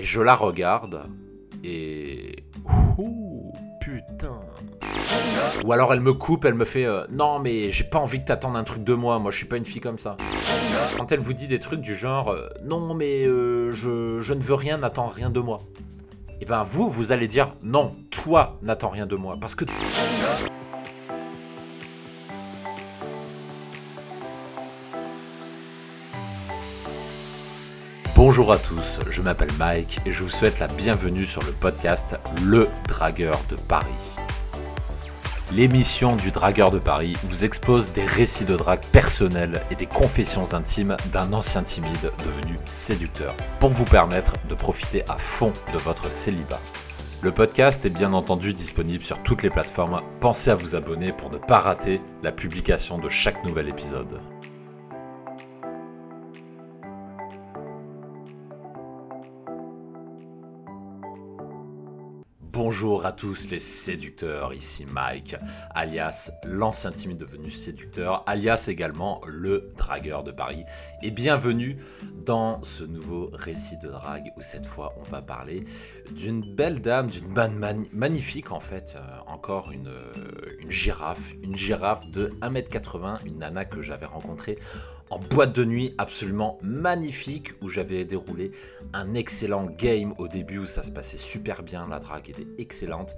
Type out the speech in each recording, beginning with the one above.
Et je la regarde et... Ouh, putain. Ou alors elle me coupe, elle me fait euh, Non mais j'ai pas envie que t'attendes un truc de moi, moi je suis pas une fille comme ça. Quand elle vous dit des trucs du genre euh, Non mais euh, je, je ne veux rien, n'attends rien de moi. Et ben vous, vous allez dire Non, toi n'attends rien de moi. Parce que... Bonjour à tous, je m'appelle Mike et je vous souhaite la bienvenue sur le podcast Le Dragueur de Paris. L'émission du Dragueur de Paris vous expose des récits de drague personnels et des confessions intimes d'un ancien timide devenu séducteur pour vous permettre de profiter à fond de votre célibat. Le podcast est bien entendu disponible sur toutes les plateformes. Pensez à vous abonner pour ne pas rater la publication de chaque nouvel épisode. Bonjour à tous les séducteurs, ici Mike, alias l'ancien timide devenu séducteur, alias également le dragueur de Paris. Et bienvenue dans ce nouveau récit de drague où cette fois on va parler d'une belle dame, d'une dame magnifique en fait, euh, encore une, euh, une girafe, une girafe de 1m80, une nana que j'avais rencontrée en boîte de nuit absolument magnifique où j'avais déroulé un excellent game au début où ça se passait super bien, la drague était excellente.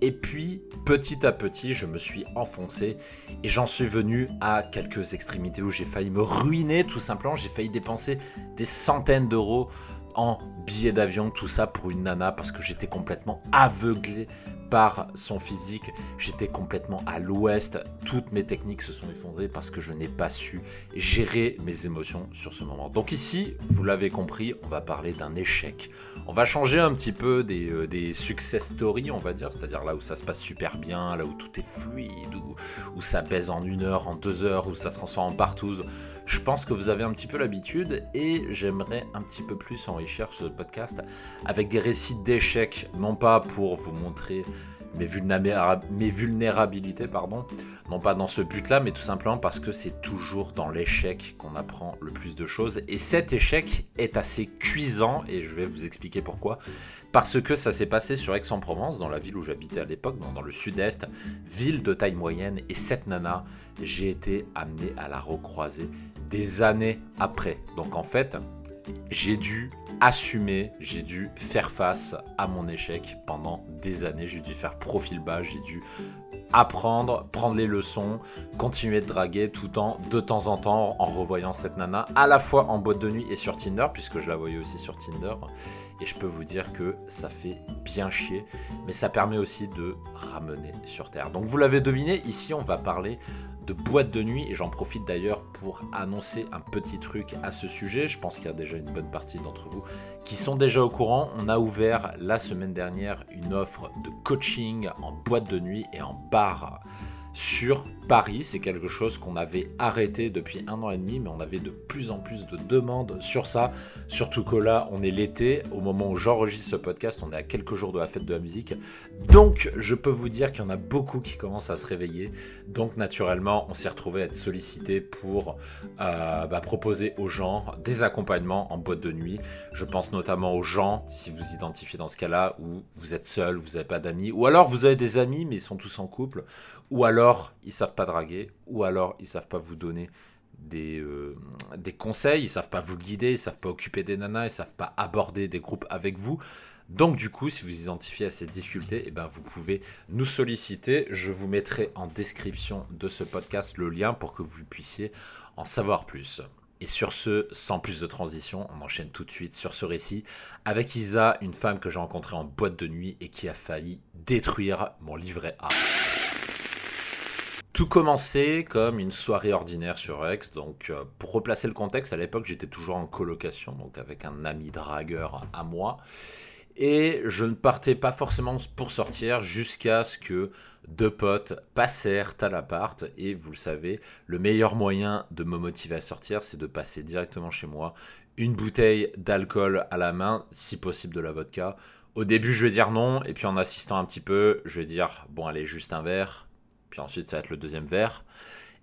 Et puis petit à petit, je me suis enfoncé et j'en suis venu à quelques extrémités où j'ai failli me ruiner tout simplement, j'ai failli dépenser des centaines d'euros en billets d'avion, tout ça pour une nana parce que j'étais complètement aveuglé par son physique. J'étais complètement à l'ouest. Toutes mes techniques se sont effondrées parce que je n'ai pas su gérer mes émotions sur ce moment. Donc ici, vous l'avez compris, on va parler d'un échec. On va changer un petit peu des, euh, success stories, on va dire, c'est-à-dire là où ça se passe super bien, là où tout est fluide, où, où ça baise en une heure, en deux heures, où ça se transforme en partouze. Je pense que vous avez un petit peu l'habitude et j'aimerais un petit peu plus enrichir ce podcast avec des récits d'échecs, non pas pour vous montrer mes, vulnérabilités, pardon, non pas dans ce but-là, mais tout simplement parce que c'est toujours dans l'échec qu'on apprend le plus de choses. Et cet échec est assez cuisant, et je vais vous expliquer pourquoi. Parce que ça s'est passé sur Aix-en-Provence, dans la ville où j'habitais à l'époque, dans, le sud-est, ville de taille moyenne, et cette nana, j'ai été amené à la recroiser des années après. Donc en fait, j'ai dû assumer, j'ai dû faire face à mon échec pendant des années, j'ai dû faire profil bas, j'ai dû apprendre, prendre les leçons, continuer de draguer tout en de temps en temps en revoyant cette nana à la fois en boîte de nuit et sur Tinder puisque je la voyais aussi sur Tinder et je peux vous dire que ça fait bien chier mais ça permet aussi de ramener sur terre. Donc vous l'avez deviné, ici on va parler de boîte de nuit et j'en profite d'ailleurs pour annoncer un petit truc à ce sujet. Je pense qu'il y a déjà une bonne partie d'entre vous qui sont déjà au courant. On a ouvert la semaine dernière une offre de coaching en boîte de nuit et en bar sur Paris. C'est quelque chose qu'on avait arrêté depuis un an et demi, mais on avait de plus en plus de demandes sur ça. Surtout que là, on est l'été. Au moment où j'enregistre ce podcast, on est à quelques jours de la fête de la musique. Donc, je peux vous dire qu'il y en a beaucoup qui commencent à se réveiller. Donc, naturellement, on s'est retrouvé à être sollicité pour euh, bah, proposer aux gens des accompagnements en boîte de nuit. Je pense notamment aux gens, si vous identifiez dans ce cas-là, où vous êtes seul, vous n'avez pas d'amis, ou alors vous avez des amis, mais ils sont tous en couple, ou alors ils savent pas draguer, ou alors ils savent pas vous donner des, euh, des conseils, ils savent pas vous guider, ils savent pas occuper des nanas, ils savent pas aborder des groupes avec vous. Donc du coup, si vous identifiez à ces difficultés, eh ben, vous pouvez nous solliciter. Je vous mettrai en description de ce podcast le lien pour que vous puissiez en savoir plus. Et sur ce, sans plus de transition, on enchaîne tout de suite sur ce récit avec Isa, une femme que j'ai rencontrée en boîte de nuit et qui a failli détruire mon livret A. Tout commençait comme une soirée ordinaire sur Aix. Donc, euh, pour replacer le contexte, à l'époque, j'étais toujours en colocation, donc avec un ami dragueur à moi. Et je ne partais pas forcément pour sortir jusqu'à ce que deux potes passèrent à l'appart. Et vous le savez, le meilleur moyen de me motiver à sortir, c'est de passer directement chez moi, une bouteille d'alcool à la main, si possible de la vodka. Au début, je vais dire non, et puis en assistant un petit peu, je vais dire bon, allez, juste un verre puis ensuite, ça va être le deuxième verre.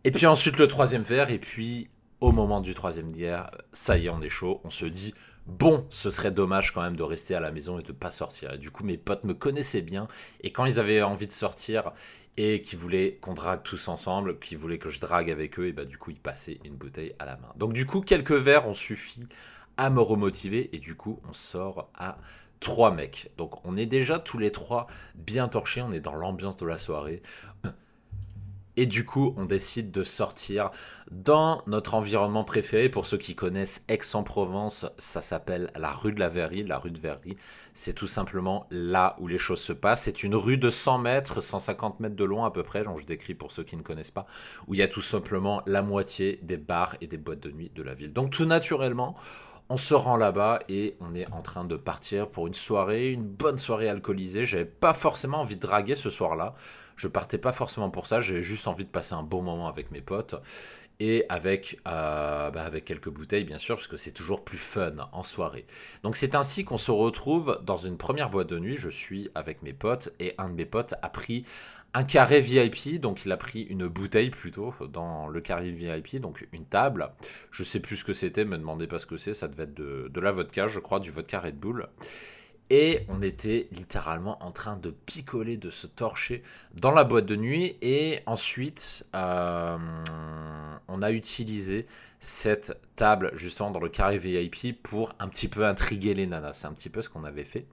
Et puis ensuite, le troisième verre. Et puis, au moment du troisième verre, ça y est, on est chaud. On se dit, bon, ce serait dommage quand même de rester à la maison et de pas sortir. Et du coup, mes potes me connaissaient bien. Et quand ils avaient envie de sortir et qu'ils voulaient qu'on drague tous ensemble, qu'ils voulaient que je drague avec eux, et bah du coup, ils passaient une bouteille à la main. Donc du coup, quelques verres ont suffi à me remotiver. Et du coup, on sort à trois mecs. Donc on est déjà tous les trois bien torchés. On est dans l'ambiance de la soirée. Et du coup, on décide de sortir dans notre environnement préféré. Pour ceux qui connaissent Aix-en-Provence, ça s'appelle la rue de la Verrerie. La rue de Verrerie, c'est tout simplement là où les choses se passent. C'est une rue de 100 mètres, 150 mètres de long à peu près, genre je décris pour ceux qui ne connaissent pas, où il y a tout simplement la moitié des bars et des boîtes de nuit de la ville. Donc tout naturellement, on se rend là-bas et on est en train de partir pour une soirée, une bonne soirée alcoolisée. J'avais pas forcément envie de draguer ce soir-là. Je partais pas forcément pour ça, j'avais juste envie de passer un bon moment avec mes potes et avec, euh, bah, avec quelques bouteilles bien sûr, parce que c'est toujours plus fun en soirée. Donc c'est ainsi qu'on se retrouve dans une première boîte de nuit, je suis avec mes potes, et un de mes potes a pris un carré VIP, donc il a pris une bouteille plutôt dans le carré VIP, donc une table. Je sais plus ce que c'était, me demandez pas ce que c'est, ça devait être de, de la vodka, je crois, du vodka Red Bull. Et on était littéralement en train de picoler, de se torcher dans la boîte de nuit. Et ensuite, euh, on a utilisé cette table justement dans le carré VIP pour un petit peu intriguer les nanas. C'est un petit peu ce qu'on avait fait.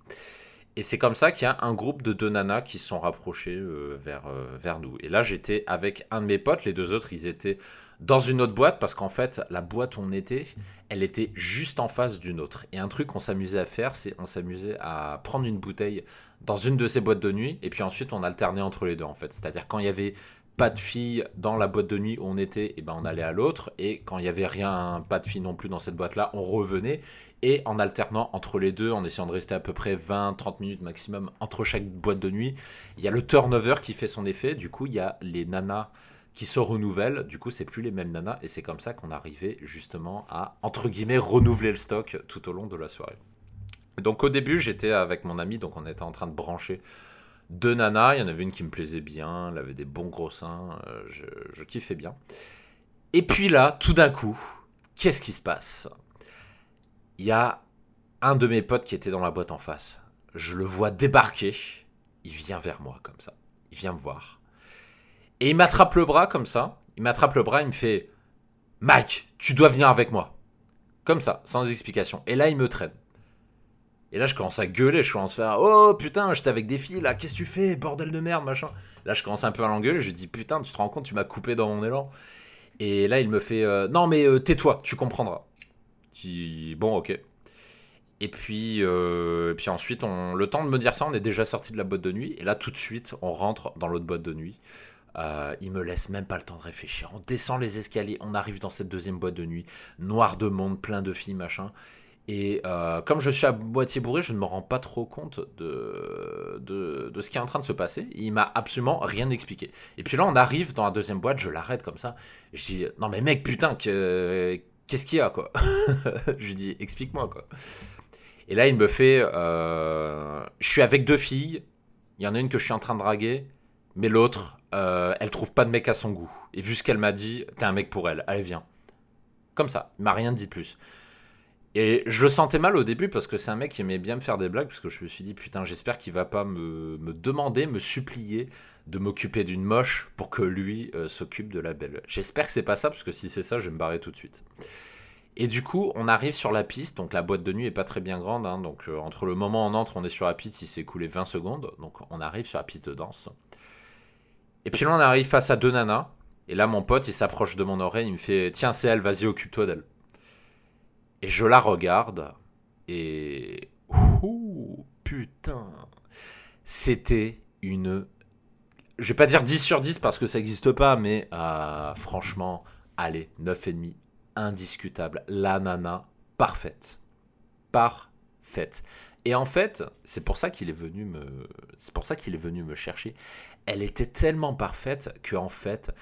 Et c'est comme ça qu'il y a un groupe de deux nanas qui se sont rapprochés euh, vers, euh, vers nous. Et là, j'étais avec un de mes potes. Les deux autres, ils étaient dans une autre boîte parce qu'en fait, la boîte où on était, elle était juste en face d'une autre. Et un truc qu'on s'amusait à faire, c'est on s'amusait à prendre une bouteille dans une de ces boîtes de nuit et puis ensuite on alternait entre les deux en fait. C'est-à-dire quand il y avait pas de filles dans la boîte de nuit où on était, et eh ben on allait à l'autre et quand il y avait rien, pas de filles non plus dans cette boîte-là, on revenait et en alternant entre les deux, en essayant de rester à peu près 20-30 minutes maximum entre chaque boîte de nuit, il y a le turnover qui fait son effet. Du coup, il y a les nanas qui se renouvellent. Du coup, c'est plus les mêmes nanas. Et c'est comme ça qu'on arrivait justement à, entre guillemets, renouveler le stock tout au long de la soirée. Donc au début, j'étais avec mon ami, donc on était en train de brancher deux nanas. Il y en avait une qui me plaisait bien, elle avait des bons gros seins, euh, je, je kiffais bien. Et puis là, tout d'un coup, qu'est-ce qui se passe? Il y a un de mes potes qui était dans la boîte en face. Je le vois débarquer. Il vient vers moi comme ça. Il vient me voir. Et il m'attrape le bras comme ça. Il m'attrape le bras, il me fait Mike, tu dois venir avec moi. Comme ça, sans explication. Et là, il me traîne. Et là, je commence à gueuler, je commence à faire Oh putain, j'étais avec des filles là, qu'est-ce que tu fais Bordel de merde, machin. Là, je commence un peu à l'engueuler, je dis Putain, tu te rends compte, tu m'as coupé dans mon élan. Et là, il me fait euh, Non, mais euh, tais-toi, tu comprendras. Bon, ok. Et puis, euh, puis ensuite, le temps de me dire ça, on est déjà sorti de la boîte de nuit. Et là, tout de suite, on rentre dans l'autre boîte de nuit. Euh, il me laisse même pas le temps de réfléchir. On descend les escaliers, on arrive dans cette deuxième boîte de nuit, noir de monde, plein de filles, machin. Et euh, comme je suis à moitié bourré, je ne me rends pas trop compte de, de, ce qui est en train de se passer. Il m'a absolument rien expliqué. Et puis là, on arrive dans la deuxième boîte, je l'arrête comme ça. je dis Non, mais mec, putain, qu'est-ce qu'il y a, quoi Je lui dis Explique-moi, quoi. Et là, il me fait euh, Je suis avec deux filles. Il y en a une que je suis en train de draguer, mais l'autre, euh, elle trouve pas de mec à son goût. Et vu ce qu'elle m'a dit, t'es un mec pour elle, allez viens. Comme ça, il m'a rien dit de plus. Et je le sentais mal au début parce que c'est un mec qui aimait bien me faire des blagues parce que je me suis dit putain j'espère qu'il va pas me, demander, me supplier de m'occuper d'une moche pour que lui euh, s'occupe de la belle. J'espère que c'est pas ça parce que si c'est ça je vais me barrer tout de suite. Et du coup on arrive sur la piste, donc la boîte de nuit est pas très bien grande, hein. donc euh, entre le moment où on entre on est sur la piste il s'est écoulé 20 secondes, donc on arrive sur la piste de danse. Et puis là, on arrive face à deux nanas. Et là, mon pote, il s'approche de mon oreille, il me fait Tiens, c'est elle, vas-y, occupe-toi d'elle. Et je la regarde. Et. Ouh, putain. C'était une. Je vais pas dire 10 sur 10 parce que ça n'existe pas, mais euh, franchement, allez, 9,5. Indiscutable. La nana, parfaite. Parfaite. Et en fait, c'est pour ça qu'il est venu me, c'est pour ça qu'il est venu me chercher elle était tellement parfaite qu'en fait,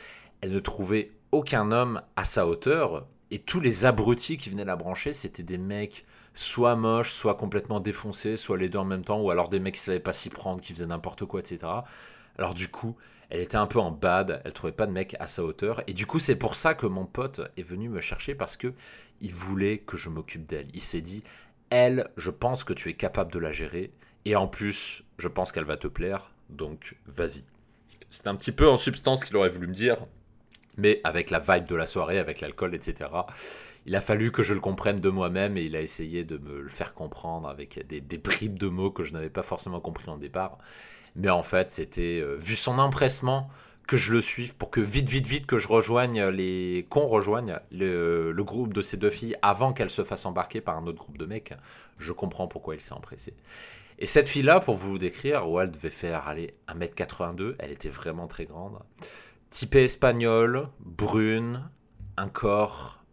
elle ne trouvait aucun homme à sa hauteur. Et tous les abrutis qui venaient la brancher, c'était des mecs soit moches, soit complètement défoncés, soit les deux en même temps, ou alors des mecs qui savaient pas s'y prendre, qui faisaient n'importe quoi, etc. Alors du coup, elle était un peu en bad, elle trouvait pas de mec à sa hauteur, et du coup c'est pour ça que mon pote est venu me chercher parce que il voulait que je m'occupe d'elle. Il s'est dit, Elle, je pense que tu es capable de la gérer. Et en plus, je pense qu'elle va te plaire. Donc, vas-y. C'est un petit peu en substance qu'il aurait voulu me dire. Mais avec la vibe de la soirée, avec l'alcool, etc. Il a fallu que je le comprenne de moi-même et il a essayé de me le faire comprendre avec des, bribes de mots que je n'avais pas forcément compris en départ. Mais en fait, c'était, euh, vu son empressement, que je le suive pour que vite, vite, vite que je rejoigne les, qu'on rejoigne le, groupe de ces deux filles avant qu'elles se fassent embarquer par un autre groupe de mecs. Je comprends pourquoi il s'est empressé. Et cette fille-là, pour vous décrire, elle devait faire aller 1m82, elle était vraiment très grande. Typée espagnole, brune, un corps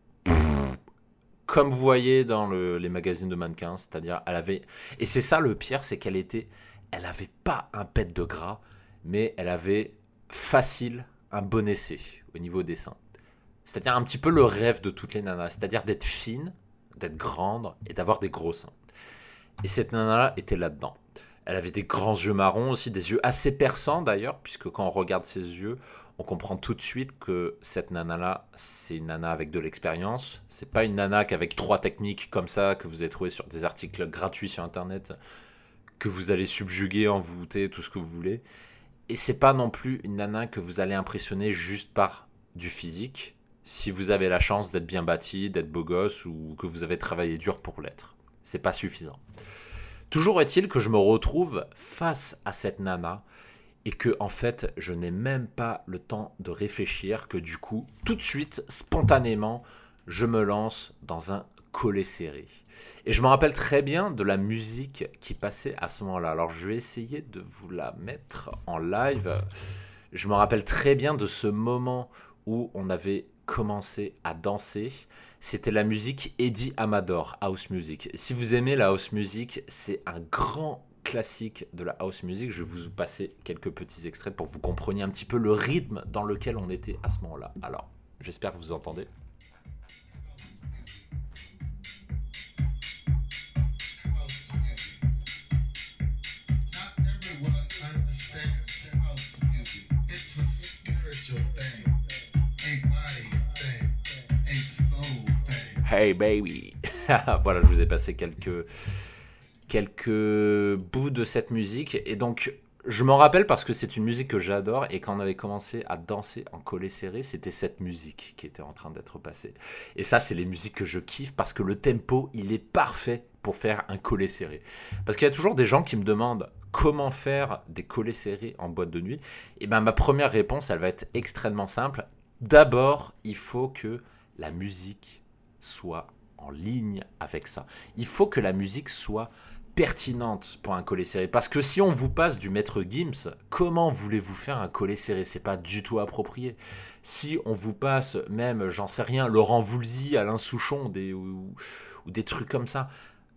comme vous voyez dans les magazines de mannequins, c'est-à-dire elle avait et c'est ça le pire, c'est qu'elle était elle avait pas un pet de gras, mais elle avait facile un bon essai au niveau des seins. C'est-à-dire un petit peu le rêve de toutes les nanas, c'est-à-dire d'être fine, d'être grande et d'avoir des gros seins. Et cette nana-là était là-dedans. Elle avait des grands yeux marrons aussi, des yeux assez perçants d'ailleurs, puisque quand on regarde ses yeux, on comprend tout de suite que cette nana-là, c'est une nana avec de l'expérience. C'est pas une nana qu'avec trois techniques comme ça que vous avez trouvé sur des articles gratuits sur internet que vous allez subjuguer, envoûter, tout ce que vous voulez. Et c'est pas non plus une nana que vous allez impressionner juste par du physique, si vous avez la chance d'être bien bâti, d'être beau gosse ou que vous avez travaillé dur pour l'être. C'est pas suffisant. Toujours est-il que je me retrouve face à cette nana et que en fait je n'ai même pas le temps de réfléchir que du coup tout de suite spontanément je me lance dans un serré. Et je me rappelle très bien de la musique qui passait à ce moment-là. Alors je vais essayer de vous la mettre en live. Je me rappelle très bien de ce moment où on avait commencé à danser. C'était la musique Eddie Amador, House Music. Si vous aimez la House Music, c'est un grand classique de la House Music. Je vais vous passer quelques petits extraits pour que vous compreniez un petit peu le rythme dans lequel on était à ce moment-là. Alors, j'espère que vous entendez. Hey baby. voilà, je vous ai passé quelques quelques bouts de cette musique et donc je m'en rappelle parce que c'est une musique que j'adore et quand on avait commencé à danser en collet serré, c'était cette musique qui était en train d'être passée. Et ça, c'est les musiques que je kiffe parce que le tempo, il est parfait pour faire un collet serré. Parce qu'il y a toujours des gens qui me demandent comment faire des collets serrés en boîte de nuit. Et ben ma première réponse, elle va être extrêmement simple. D'abord, il faut que la musique soit en ligne avec ça. Il faut que la musique soit pertinente pour un collet serré. Parce que si on vous passe du maître Gims, comment voulez-vous faire un collet serré? C'est pas du tout approprié. Si on vous passe même, j'en sais rien, Laurent Voulzy, Alain Souchon, des, ou, ou des trucs comme ça,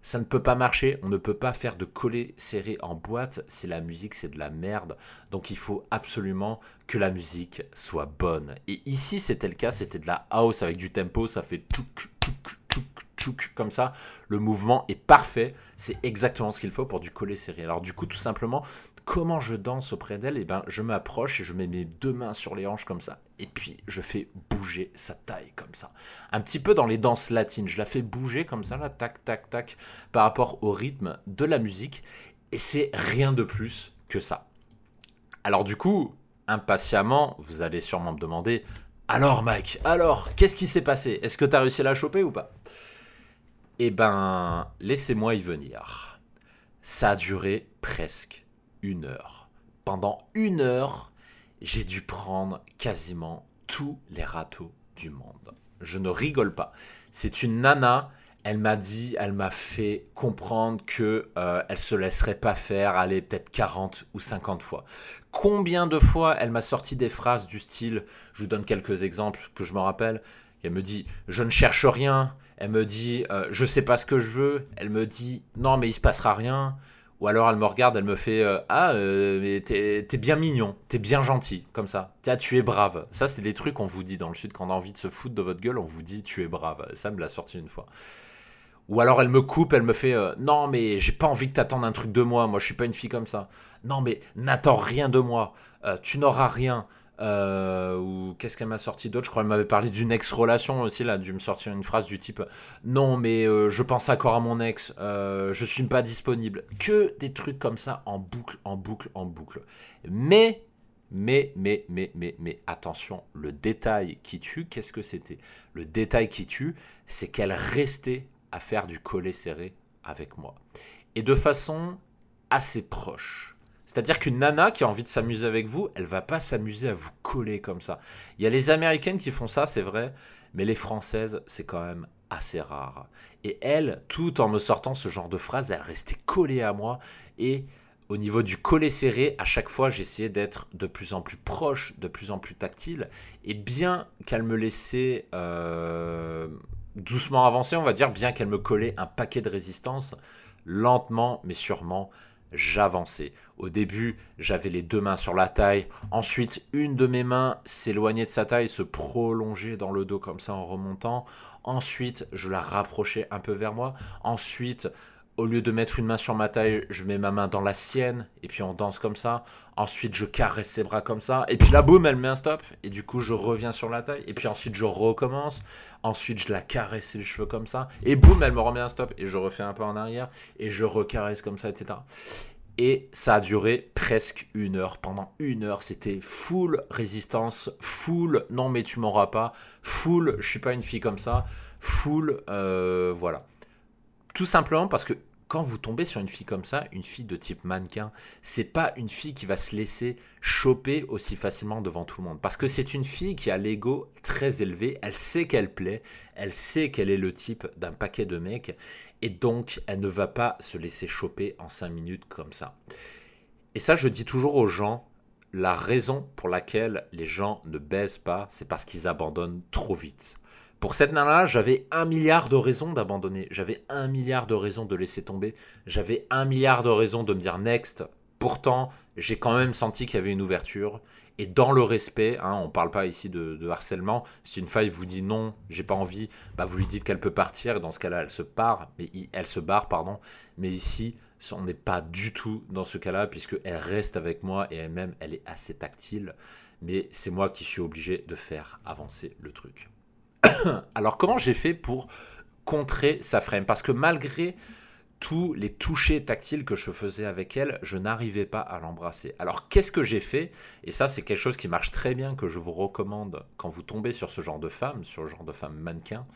ça ne peut pas marcher, on ne peut pas faire de collet serré en boîte si la musique c'est de la merde. Donc il faut absolument que la musique soit bonne. Et ici c'était le cas, c'était de la house avec du tempo, ça fait tchouk tchouk tchouk tchouk comme ça. Le mouvement est parfait, c'est exactement ce qu'il faut pour du collet serré. Alors du coup tout simplement, comment je danse auprès d'elle, eh ben, je m'approche et je mets mes deux mains sur les hanches comme ça. Et puis, je fais bouger sa taille comme ça. Un petit peu dans les danses latines. Je la fais bouger comme ça, là, tac, tac, tac, par rapport au rythme de la musique. Et c'est rien de plus que ça. Alors, du coup, impatiemment, vous allez sûrement me demander Alors, Mike, alors, qu'est-ce qui s'est passé? Est-ce que tu as réussi à la choper ou pas? Eh ben, laissez-moi y venir. Ça a duré presque une heure. Pendant une heure, j'ai dû prendre quasiment tous les râteaux du monde. Je ne rigole pas. C'est une nana. Elle m'a dit, elle m'a fait comprendre que euh, elle se laisserait pas faire, aller peut-être 40 ou 50 fois. Combien de fois elle m'a sorti des phrases du style, je vous donne quelques exemples que je me rappelle. Elle me dit, je ne cherche rien. Elle me dit, euh, je sais pas ce que je veux. Elle me dit, non mais il se passera rien. Ou alors elle me regarde, elle me fait euh, Ah, euh, mais t'es bien mignon, t'es bien gentil, comme ça. Tiens, tu es brave. Ça, c'est des trucs qu'on vous dit dans le sud quand on a envie de se foutre de votre gueule, on vous dit tu es brave. Ça me l'a sorti une fois. Ou alors elle me coupe, elle me fait euh, Non, mais j'ai pas envie que t'attendes un truc de moi, moi je suis pas une fille comme ça. Non, mais n'attends rien de moi, tu n'auras rien. Euh, ou qu'est-ce qu'elle m'a sorti d'autre? Je crois qu'elle m'avait parlé d'une ex-relation aussi, là, dû me sortir une phrase du type Non, mais euh, je pense encore à mon ex, euh, je suis pas disponible. Que des trucs comme ça en boucle, en boucle, en boucle. Mais, mais, mais, mais, mais, mais, attention, le détail qui tue, qu'est-ce que c'était? Le détail qui tue, c'est qu'elle restait à faire du collet serré avec moi. Et de façon assez proche. C'est-à-dire qu'une nana qui a envie de s'amuser avec vous, elle va pas s'amuser à vous coller comme ça. Il y a les américaines qui font ça, c'est vrai, mais les françaises, c'est quand même assez rare. Et elle, tout en me sortant ce genre de phrase, elle restait collée à moi et au niveau du collet serré, à chaque fois, j'essayais d'être de plus en plus proche, de plus en plus tactile. Et bien qu'elle me laissait euh, doucement avancer, on va dire, bien qu'elle me collait un paquet de résistance, lentement mais sûrement, j'avançais. Au début, j'avais les deux mains sur la taille. Ensuite, une de mes mains s'éloignait de sa taille, se prolongeait dans le dos comme ça en remontant. Ensuite, je la rapprochais un peu vers moi. Ensuite, au lieu de mettre une main sur ma taille, je mets ma main dans la sienne et puis on danse comme ça. Ensuite, je caresse ses bras comme ça. Et puis là, boum, elle met un stop. Et du coup, je reviens sur la taille. Et puis ensuite, je recommence. Ensuite, je la caresse les cheveux comme ça. Et boum, elle me remet un stop. Et je refais un peu en arrière. Et je recaresse comme ça, etc. Et ça a duré presque une heure. Pendant une heure, c'était full résistance, full non mais tu m'auras pas, full je suis pas une fille comme ça, full euh, voilà. Tout simplement parce que quand vous tombez sur une fille comme ça, une fille de type mannequin, c'est pas une fille qui va se laisser choper aussi facilement devant tout le monde. Parce que c'est une fille qui a l'ego très élevé, elle sait qu'elle plaît, elle sait qu'elle est le type d'un paquet de mecs, et donc elle ne va pas se laisser choper en 5 minutes comme ça. Et ça, je dis toujours aux gens, la raison pour laquelle les gens ne baissent pas, c'est parce qu'ils abandonnent trop vite. Pour cette nana, j'avais un milliard de raisons d'abandonner. J'avais un milliard de raisons de laisser tomber. J'avais un milliard de raisons de me dire next. Pourtant, j'ai quand même senti qu'il y avait une ouverture. Et dans le respect, hein, on ne parle pas ici de, harcèlement. Si une fille vous dit non, j'ai pas envie, bah vous lui dites qu'elle peut partir. Et dans ce cas-là, elle se part, mais elle se barre, pardon. Mais ici, on n'est pas du tout dans ce cas-là, puisqu'elle reste avec moi et elle-même, elle est assez tactile. Mais c'est moi qui suis obligé de faire avancer le truc. Alors comment j'ai fait pour contrer sa frame? Parce que malgré tous les touchés tactiles que je faisais avec elle, je n'arrivais pas à l'embrasser. Alors qu'est-ce que j'ai fait? Et ça c'est quelque chose qui marche très bien, que je vous recommande quand vous tombez sur ce genre de femme, sur le genre de femme mannequin.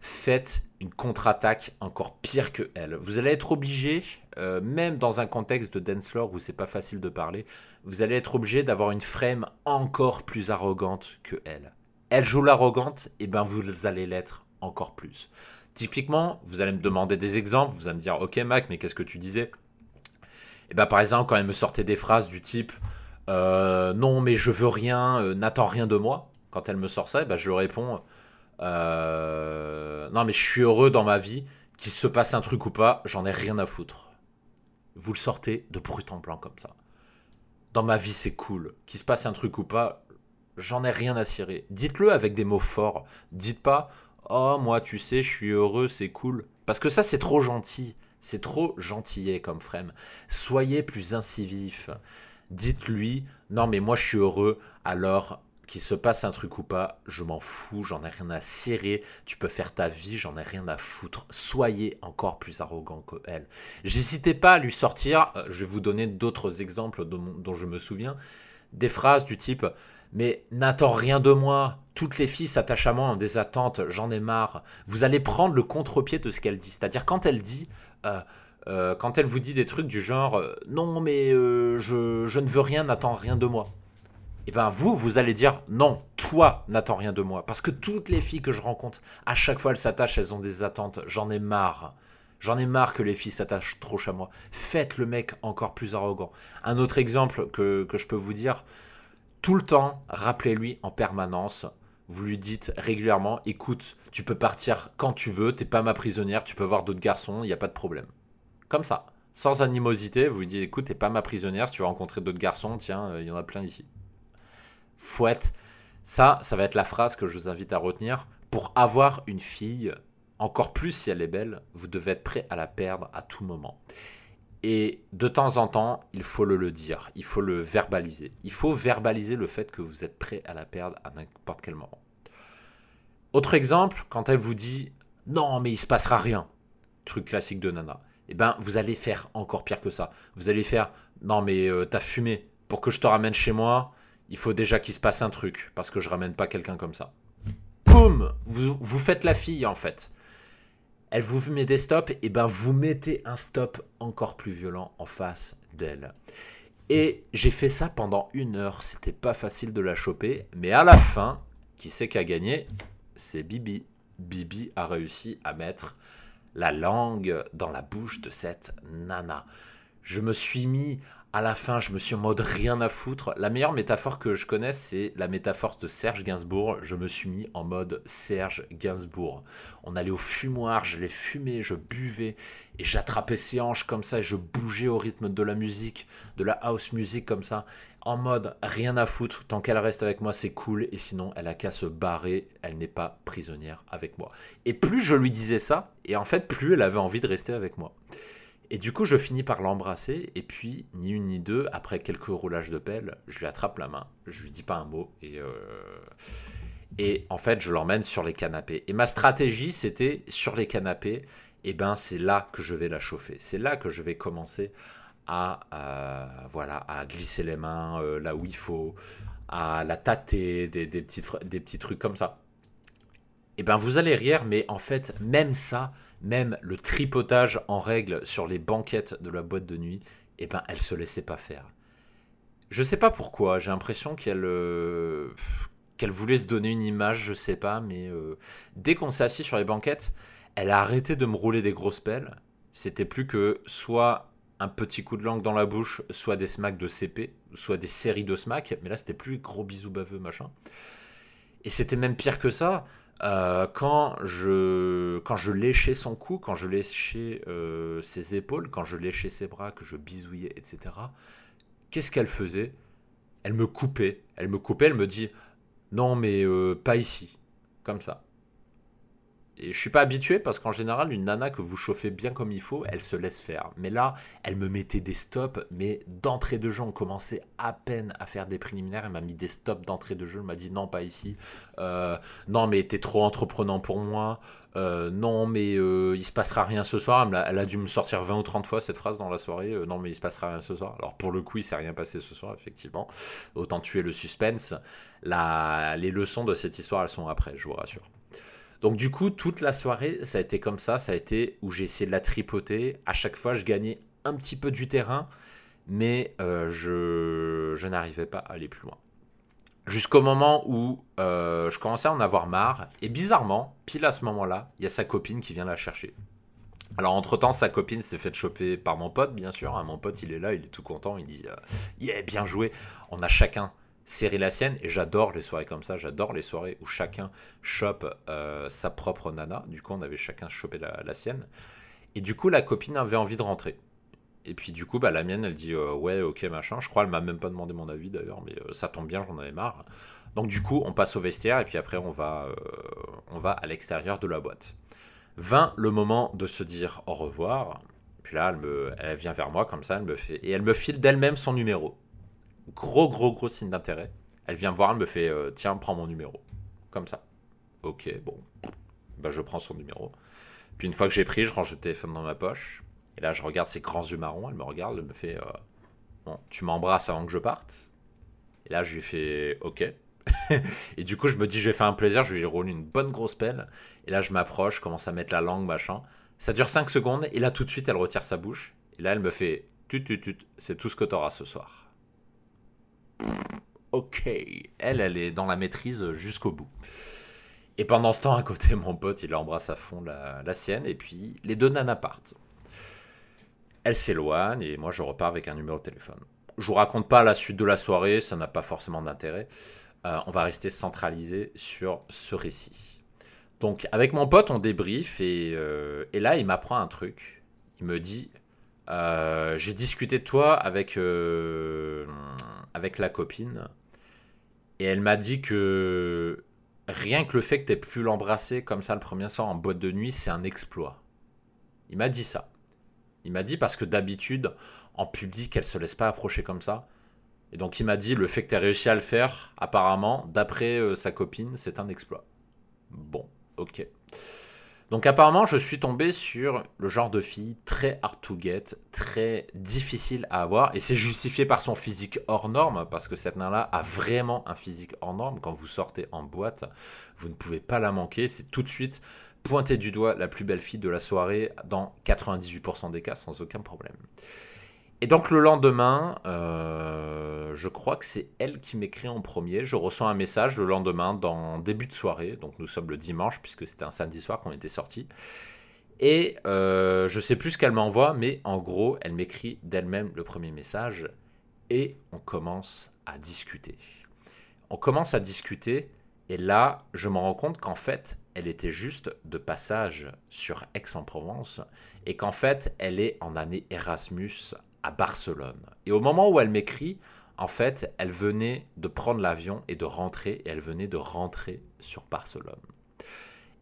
Faites une contre-attaque encore pire que elle. Vous allez être obligé, euh, même dans un contexte de dance floor où c'est pas facile de parler, vous allez être obligé d'avoir une frame encore plus arrogante que elle elle joue l'arrogante, et ben vous allez l'être encore plus. Typiquement, vous allez me demander des exemples, vous allez me dire, ok Mac, mais qu'est-ce que tu disais? Et ben par exemple, quand elle me sortait des phrases du type, euh, non mais je veux rien, euh, n'attends rien de moi, quand elle me sort ça, ben, je réponds, euh, non mais je suis heureux dans ma vie, qu'il se passe un truc ou pas, j'en ai rien à foutre. Vous le sortez de brut en blanc comme ça. Dans ma vie c'est cool, qu'il se passe un truc ou pas, j'en ai rien à cirer. Dites-le avec des mots forts. Dites pas Oh, moi, tu sais, je suis heureux, c'est cool. Parce que ça, c'est trop gentil. C'est trop gentillet comme frame. Soyez plus incisif. Dites-lui Non, mais moi, je suis heureux, alors qu'il se passe un truc ou pas, je m'en fous, j'en ai rien à cirer, tu peux faire ta vie, j'en ai rien à foutre. Soyez encore plus arrogant que elle. J'hésitais pas à lui sortir, euh, je vais vous donner d'autres exemples dont, je me souviens, des phrases du type mais n'attends rien de moi. Toutes les filles s'attachent à moi en des attentes, j'en ai marre. Vous allez prendre le contre-pied de ce qu'elle dit. C'est-à-dire quand elle dit, euh, euh, quand elle vous dit des trucs du genre, euh, non mais je, je, ne veux rien, n'attends rien de moi. Et eh bien vous, vous allez dire, non, toi, n'attends rien de moi. Parce que toutes les filles que je rencontre, à chaque fois elles s'attachent, elles ont des attentes, j'en ai marre. J'en ai marre que les filles s'attachent trop à moi. Faites le mec encore plus arrogant. Un autre exemple que, que je peux vous dire, tout le temps, rappelez-lui en permanence. Vous lui dites régulièrement, écoute, tu peux partir quand tu veux, t'es pas ma prisonnière, tu peux voir d'autres garçons, il n'y a pas de problème. Comme ça, sans animosité, vous lui dites, écoute, t'es pas ma prisonnière, si tu veux rencontrer d'autres garçons, tiens, euh, il y en a plein ici. Fouette. Ça, ça va être la phrase que je vous invite à retenir. Pour avoir une fille, encore plus si elle est belle, vous devez être prêt à la perdre à tout moment. Et de temps en temps, il faut le, dire, il faut le verbaliser. Il faut verbaliser le fait que vous êtes prêt à la perdre à n'importe quel moment. Autre exemple, quand elle vous dit non mais il se passera rien, truc classique de Nana, eh ben vous allez faire encore pire que ça. Vous allez faire non mais euh, t'as fumé, pour que je te ramène chez moi, il faut déjà qu'il se passe un truc, parce que je ramène pas quelqu'un comme ça. Boum vous, vous faites la fille en fait elle vous met des stops, et ben vous mettez un stop encore plus violent en face d'elle. Et j'ai fait ça pendant une heure, c'était pas facile de la choper, mais à la fin, qui c'est qui a gagné? C'est Bibi. Bibi a réussi à mettre la langue dans la bouche de cette nana. Je me suis mis à la fin, je me suis en mode rien à foutre. La meilleure métaphore que je connaisse, c'est la métaphore de Serge Gainsbourg. Je me suis mis en mode Serge Gainsbourg. On allait au fumoir, je l'ai fumé, je buvais et j'attrapais ses hanches comme ça et je bougeais au rythme de la musique, de la house music comme ça. En mode rien à foutre, tant qu'elle reste avec moi, c'est cool et sinon elle a qu'à se barrer, elle n'est pas prisonnière avec moi. Et plus je lui disais ça, et en fait, plus elle avait envie de rester avec moi. Et du coup, je finis par l'embrasser, et puis, ni une ni deux, après quelques roulages de pelle, je lui attrape la main, je lui dis pas un mot, et, euh, en fait, je l'emmène sur les canapés. Et ma stratégie, c'était sur les canapés, et ben c'est là que je vais la chauffer. C'est là que je vais commencer à, euh, voilà, à glisser les mains euh, là où il faut, à la tâter, des, des, petits, des petits trucs comme ça. Et ben vous allez rire, mais en fait, même ça, même le tripotage en règle sur les banquettes de la boîte de nuit, eh ben, elle se laissait pas faire. Je sais pas pourquoi, j'ai l'impression qu'elle euh, qu'elle voulait se donner une image, je sais pas, mais euh, dès qu'on s'est assis sur les banquettes, elle a arrêté de me rouler des grosses pelles. C'était plus que soit un petit coup de langue dans la bouche, soit des smacks de CP, soit des séries de smacks, mais là c'était plus gros bisous baveux machin. Et c'était même pire que ça. Euh, quand, je, quand je léchais son cou, quand je léchais euh, ses épaules, quand je léchais ses bras, que je bisouillais, etc., qu'est-ce qu'elle faisait? Elle me coupait. Elle me coupait, elle me dit Non, mais euh, pas ici. Comme ça. Et je suis pas habitué parce qu'en général, une nana que vous chauffez bien comme il faut, elle se laisse faire. Mais là, elle me mettait des stops, mais d'entrée de jeu, on commençait à peine à faire des préliminaires. Elle m'a mis des stops d'entrée de jeu. Elle m'a dit non, pas ici. Euh, non, mais t'es trop entreprenant pour moi. Euh, non, mais euh, il se passera rien ce soir. Elle a, dû me sortir 20 ou 30 fois cette phrase dans la soirée. non, mais il se passera rien ce soir. Alors pour le coup, il s'est rien passé ce soir, effectivement. Autant tuer le suspense. Les leçons de cette histoire, elles sont après, je vous rassure. Donc du coup, toute la soirée, ça a été comme ça, ça a été où j'ai essayé de la tripoter. À chaque fois, je gagnais un petit peu du terrain, mais euh, je, n'arrivais pas à aller plus loin. Jusqu'au moment où euh, je commençais à en avoir marre, et bizarrement, pile à ce moment-là, il y a sa copine qui vient la chercher. Alors entre-temps, sa copine s'est faite choper par mon pote, bien sûr. Hein. mon pote, il est là, il est tout content, il dit euh, Yeah, bien joué !» On a chacun série la sienne et j'adore les soirées comme ça j'adore les soirées où chacun chope euh, sa propre nana. Du coup on avait chacun chopé la, sienne. Et du coup la copine avait envie de rentrer. Et puis du coup bah, la mienne elle dit euh, ouais ok machin. Je crois elle m'a même pas demandé mon avis d'ailleurs mais euh, ça tombe bien j'en avais marre. Donc du coup on passe au vestiaire et puis après on va on va à l'extérieur de la boîte. Vint le moment de se dire au revoir. Puis là elle me elle vient vers moi comme ça elle me fait et elle me file d'elle-même son numéro Gros, gros, gros signe d'intérêt. Elle vient me voir, elle me fait euh, Tiens, prends mon numéro. Comme ça. Ok, bon. Bah, je prends son numéro. Puis une fois que j'ai pris, je range le téléphone dans ma poche. Et là, je regarde ses grands yeux marrons. Elle me regarde, elle me fait euh, Bon, tu m'embrasses avant que je parte. Et là, je lui fais Ok. et du coup, je me dis Je vais faire un plaisir. Je lui roule une bonne grosse pelle. Et là, je m'approche, commence à mettre la langue, machin. Ça dure 5 secondes. Et là, tout de suite, elle retire sa bouche. Et là, elle me fait Tut, tut, tut. C'est tout ce que tu auras ce soir ok, elle, elle est dans la maîtrise jusqu'au bout. Et pendant ce temps, à côté, mon pote, il embrasse à fond la, sienne, et puis les deux nanas partent. Elle s'éloigne, et moi, je repars avec un numéro de téléphone. Je vous raconte pas la suite de la soirée, ça n'a pas forcément d'intérêt. Euh, on va rester centralisé sur ce récit. Donc, avec mon pote, on débrief, et, euh, et là, il m'apprend un truc. Il me dit euh, J'ai discuté de toi avec avec la copine. Et elle m'a dit que rien que le fait que tu aies pu l'embrasser comme ça le premier soir en boîte de nuit, c'est un exploit. Il m'a dit ça. Il m'a dit parce que d'habitude, en public, elle se laisse pas approcher comme ça. Et donc il m'a dit, le fait que tu réussi à le faire, apparemment, d'après euh, sa copine, c'est un exploit. Bon, ok. Donc apparemment, je suis tombé sur le genre de fille très hard to get, très difficile à avoir, et c'est justifié par son physique hors norme, parce que cette nain-là a vraiment un physique hors norme. Quand vous sortez en boîte, vous ne pouvez pas la manquer. C'est tout de suite pointer du doigt la plus belle fille de la soirée dans 98% des cas sans aucun problème. Et donc le lendemain, euh, je crois que c'est elle qui m'écrit en premier. Je reçois un message le lendemain dans début de soirée. Donc nous sommes le dimanche puisque c'était un samedi soir qu'on était sorti. Et euh, je sais plus ce qu'elle m'envoie, mais en gros, elle m'écrit d'elle-même le premier message et on commence à discuter. On commence à discuter et là, je me rends compte qu'en fait, elle était juste de passage sur Aix-en-Provence et qu'en fait, elle est en année Erasmus à Barcelone. Et au moment où elle m'écrit, en fait, elle venait de prendre l'avion et de rentrer, et elle venait de rentrer sur Barcelone.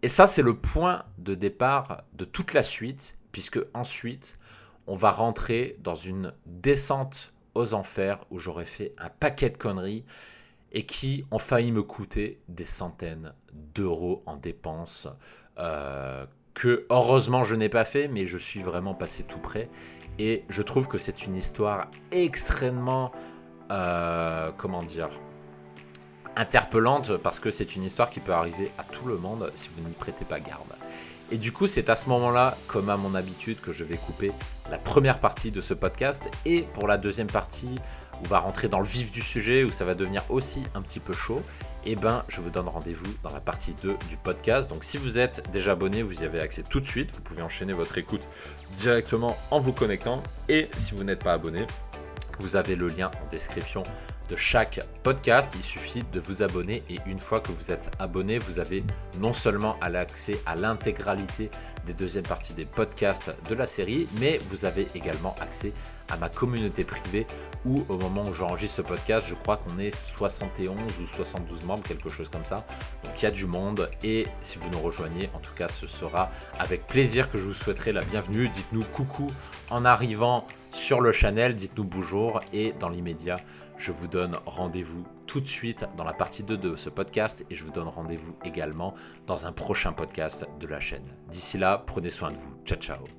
Et ça, c'est le point de départ de toute la suite, puisque ensuite, on va rentrer dans une descente aux enfers où j'aurais fait un paquet de conneries et qui ont failli me coûter des centaines d'euros en dépenses euh, que heureusement je n'ai pas fait, mais je suis vraiment passé tout près. Et je trouve que c'est une histoire extrêmement, euh, comment dire, interpellante parce que c'est une histoire qui peut arriver à tout le monde si vous n'y prêtez pas garde. Et du coup, c'est à ce moment-là, comme à mon habitude, que je vais couper la première partie de ce podcast. Et pour la deuxième partie, on va rentrer dans le vif du sujet, où ça va devenir aussi un petit peu chaud, eh ben, je vous donne rendez-vous dans la partie 2 du podcast. Donc si vous êtes déjà abonné, vous y avez accès tout de suite. Vous pouvez enchaîner votre écoute directement en vous connectant. Et si vous n'êtes pas abonné, vous avez le lien en description de chaque podcast. Il suffit de vous abonner et une fois que vous êtes abonné, vous avez non seulement l'accès à l'intégralité des deuxièmes parties des podcasts de la série, mais vous avez également accès à ma communauté privée où au moment où j'enregistre ce podcast, je crois qu'on est 71 ou 72 membres, quelque chose comme ça. Donc il y a du monde et si vous nous rejoignez, en tout cas ce sera avec plaisir que je vous souhaiterai la bienvenue. Dites-nous coucou en arrivant sur le channel, dites-nous bonjour et dans l'immédiat, je vous donne rendez-vous tout de suite dans la partie 2 de ce podcast et je vous donne rendez-vous également dans un prochain podcast de la chaîne. D'ici là, prenez soin de vous. Ciao ciao